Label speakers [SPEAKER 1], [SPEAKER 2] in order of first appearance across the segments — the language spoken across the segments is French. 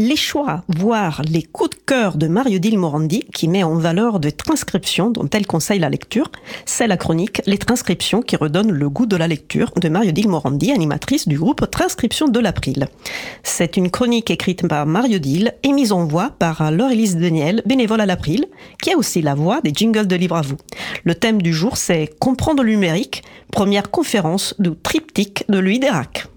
[SPEAKER 1] Les choix, voire les coups de cœur de Mario Dil Morandi, qui met en valeur des transcriptions dont elle conseille la lecture, c'est la chronique Les transcriptions qui redonnent le goût de la lecture de Mario Dil Morandi, animatrice du groupe Transcription de l'April. C'est une chronique écrite par Mario Dil et mise en voix par Laure-Élise Daniel, bénévole à l'April, qui a aussi la voix des jingles de Libre à vous. Le thème du jour, c'est Comprendre le numérique, première conférence du triptyque de Louis Dérac.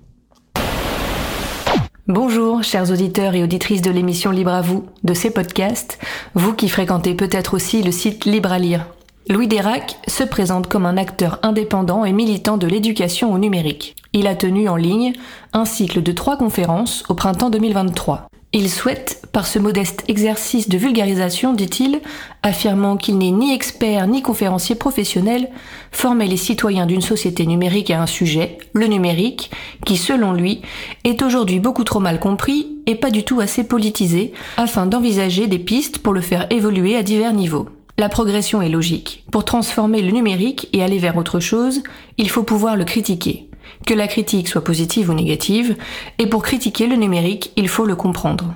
[SPEAKER 2] Bonjour, chers auditeurs et auditrices de l'émission Libre à vous, de ces podcasts, vous qui fréquentez peut-être aussi le site Libre à lire. Louis Dérac se présente comme un acteur indépendant et militant de l'éducation au numérique. Il a tenu en ligne un cycle de trois conférences au printemps 2023. Il souhaite, par ce modeste exercice de vulgarisation, dit-il, affirmant qu'il n'est ni expert ni conférencier professionnel, former les citoyens d'une société numérique à un sujet, le numérique, qui, selon lui, est aujourd'hui beaucoup trop mal compris et pas du tout assez politisé, afin d'envisager des pistes pour le faire évoluer à divers niveaux. La progression est logique. Pour transformer le numérique et aller vers autre chose, il faut pouvoir le critiquer que la critique soit positive ou négative, et pour critiquer le numérique, il faut le comprendre.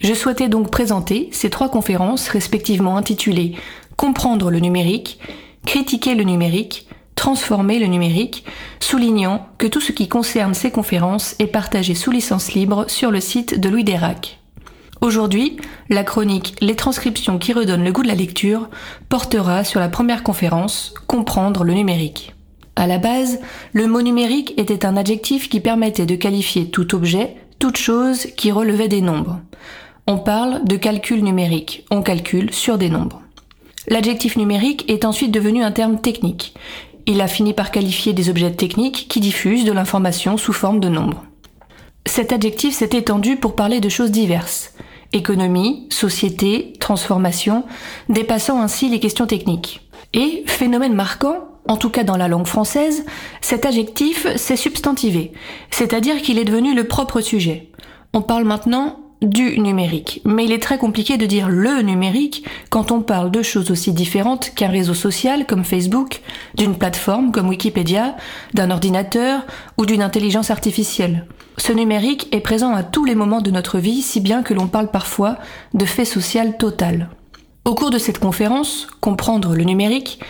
[SPEAKER 2] Je souhaitais donc présenter ces trois conférences respectivement intitulées Comprendre le numérique, Critiquer le numérique, Transformer le numérique, soulignant que tout ce qui concerne ces conférences est partagé sous licence libre sur le site de Louis Dérac. Aujourd'hui, la chronique Les transcriptions qui redonnent le goût de la lecture portera sur la première conférence Comprendre le numérique. À la base, le mot numérique était un adjectif qui permettait de qualifier tout objet, toute chose qui relevait des nombres. On parle de calcul numérique, on calcule sur des nombres. L'adjectif numérique est ensuite devenu un terme technique. Il a fini par qualifier des objets techniques qui diffusent de l'information sous forme de nombres. Cet adjectif s'est étendu pour parler de choses diverses. Économie, société, transformation, dépassant ainsi les questions techniques. Et, phénomène marquant, en tout cas dans la langue française, cet adjectif s'est substantivé, c'est-à-dire qu'il est devenu le propre sujet. On parle maintenant du numérique, mais il est très compliqué de dire le numérique quand on parle de choses aussi différentes qu'un réseau social comme Facebook, d'une plateforme comme Wikipédia, d'un ordinateur ou d'une intelligence artificielle. Ce numérique est présent à tous les moments de notre vie, si bien que l'on parle parfois de fait social total. Au cours de cette conférence, Comprendre le numérique,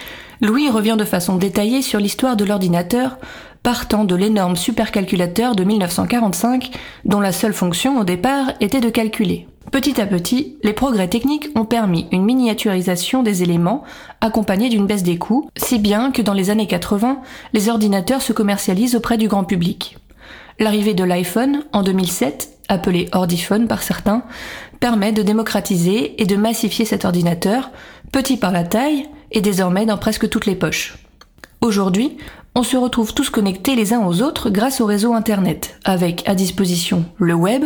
[SPEAKER 2] Louis revient de façon détaillée sur l'histoire de l'ordinateur, partant de l'énorme supercalculateur de 1945, dont la seule fonction au départ était de calculer. Petit à petit, les progrès techniques ont permis une miniaturisation des éléments, accompagnée d'une baisse des coûts, si bien que dans les années 80, les ordinateurs se commercialisent auprès du grand public. L'arrivée de l'iPhone en 2007, appelé Ordiphone par certains, permet de démocratiser et de massifier cet ordinateur, petit par la taille, et désormais dans presque toutes les poches. Aujourd'hui, on se retrouve tous connectés les uns aux autres grâce au réseau Internet, avec à disposition le web,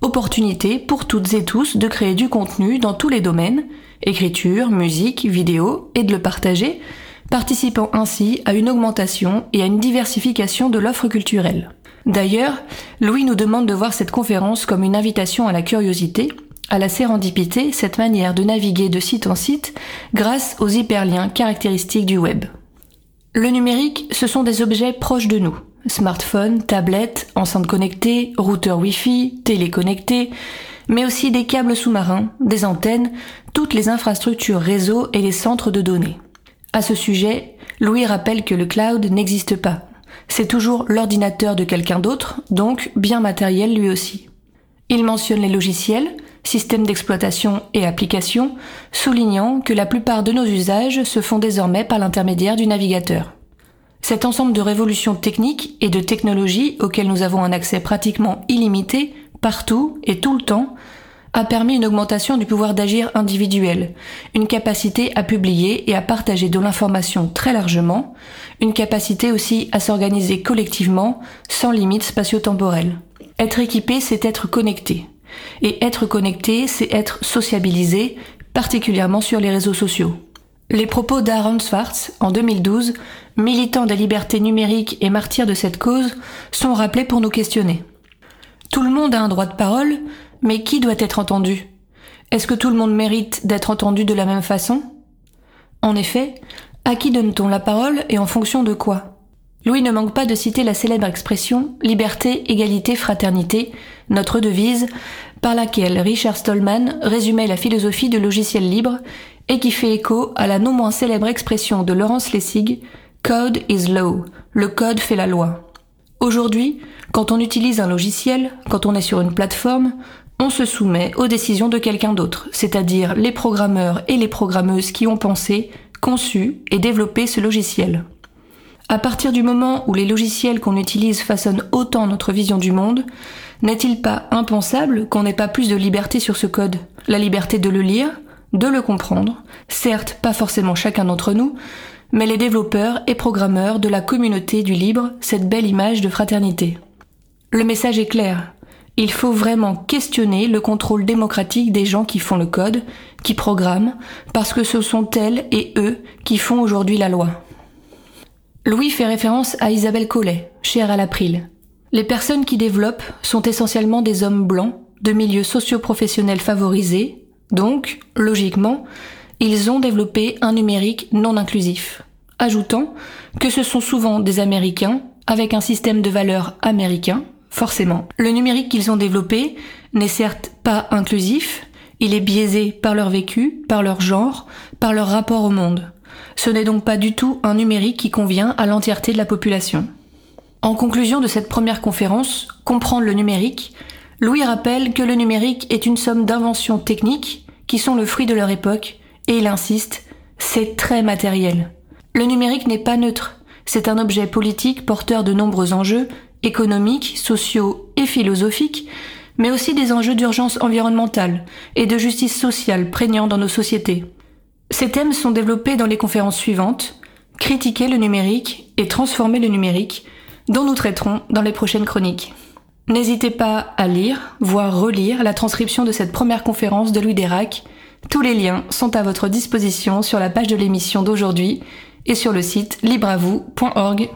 [SPEAKER 2] opportunité pour toutes et tous de créer du contenu dans tous les domaines, écriture, musique, vidéo, et de le partager, participant ainsi à une augmentation et à une diversification de l'offre culturelle. D'ailleurs, Louis nous demande de voir cette conférence comme une invitation à la curiosité à la sérendipité cette manière de naviguer de site en site grâce aux hyperliens caractéristiques du web. Le numérique, ce sont des objets proches de nous. Smartphones, tablettes, enceintes connectées, routeurs Wi-Fi, téléconnectés, mais aussi des câbles sous-marins, des antennes, toutes les infrastructures réseau et les centres de données. À ce sujet, Louis rappelle que le cloud n'existe pas. C'est toujours l'ordinateur de quelqu'un d'autre, donc bien matériel lui aussi. Il mentionne les logiciels, systèmes d'exploitation et applications, soulignant que la plupart de nos usages se font désormais par l'intermédiaire du navigateur. Cet ensemble de révolutions techniques et de technologies auxquelles nous avons un accès pratiquement illimité, partout et tout le temps, a permis une augmentation du pouvoir d'agir individuel, une capacité à publier et à partager de l'information très largement, une capacité aussi à s'organiser collectivement sans limite spatio-temporelle. Être équipé, c'est être connecté. Et être connecté, c'est être sociabilisé, particulièrement sur les réseaux sociaux. Les propos d'Aaron Swartz, en 2012, militant des libertés numériques et martyr de cette cause, sont rappelés pour nous questionner. Tout le monde a un droit de parole, mais qui doit être entendu? Est-ce que tout le monde mérite d'être entendu de la même façon? En effet, à qui donne-t-on la parole et en fonction de quoi? Louis ne manque pas de citer la célèbre expression liberté, égalité, fraternité, notre devise, par laquelle Richard Stallman résumait la philosophie du logiciel libre et qui fait écho à la non moins célèbre expression de Laurence Lessig Code is law, le code fait la loi. Aujourd'hui, quand on utilise un logiciel, quand on est sur une plateforme, on se soumet aux décisions de quelqu'un d'autre, c'est-à-dire les programmeurs et les programmeuses qui ont pensé, conçu et développé ce logiciel. À partir du moment où les logiciels qu'on utilise façonnent autant notre vision du monde, n'est-il pas impensable qu'on n'ait pas plus de liberté sur ce code? La liberté de le lire, de le comprendre, certes pas forcément chacun d'entre nous, mais les développeurs et programmeurs de la communauté du libre, cette belle image de fraternité. Le message est clair. Il faut vraiment questionner le contrôle démocratique des gens qui font le code, qui programment, parce que ce sont elles et eux qui font aujourd'hui la loi. Louis fait référence à Isabelle Collet, chère à l'April. Les personnes qui développent sont essentiellement des hommes blancs, de milieux socio-professionnels favorisés, donc, logiquement, ils ont développé un numérique non inclusif, ajoutant que ce sont souvent des Américains avec un système de valeurs américain, forcément. Le numérique qu'ils ont développé n'est certes pas inclusif, il est biaisé par leur vécu, par leur genre, par leur rapport au monde. Ce n'est donc pas du tout un numérique qui convient à l'entièreté de la population. En conclusion de cette première conférence, Comprendre le numérique, Louis rappelle que le numérique est une somme d'inventions techniques qui sont le fruit de leur époque et il insiste, c'est très matériel. Le numérique n'est pas neutre, c'est un objet politique porteur de nombreux enjeux, économiques, sociaux et philosophiques, mais aussi des enjeux d'urgence environnementale et de justice sociale prégnants dans nos sociétés. Ces thèmes sont développés dans les conférences suivantes, Critiquer le numérique et transformer le numérique, dont nous traiterons dans les prochaines chroniques. N'hésitez pas à lire, voire relire la transcription de cette première conférence de Louis Dérac, tous les liens sont à votre disposition sur la page de l'émission d'aujourd'hui et sur le site libravou.org.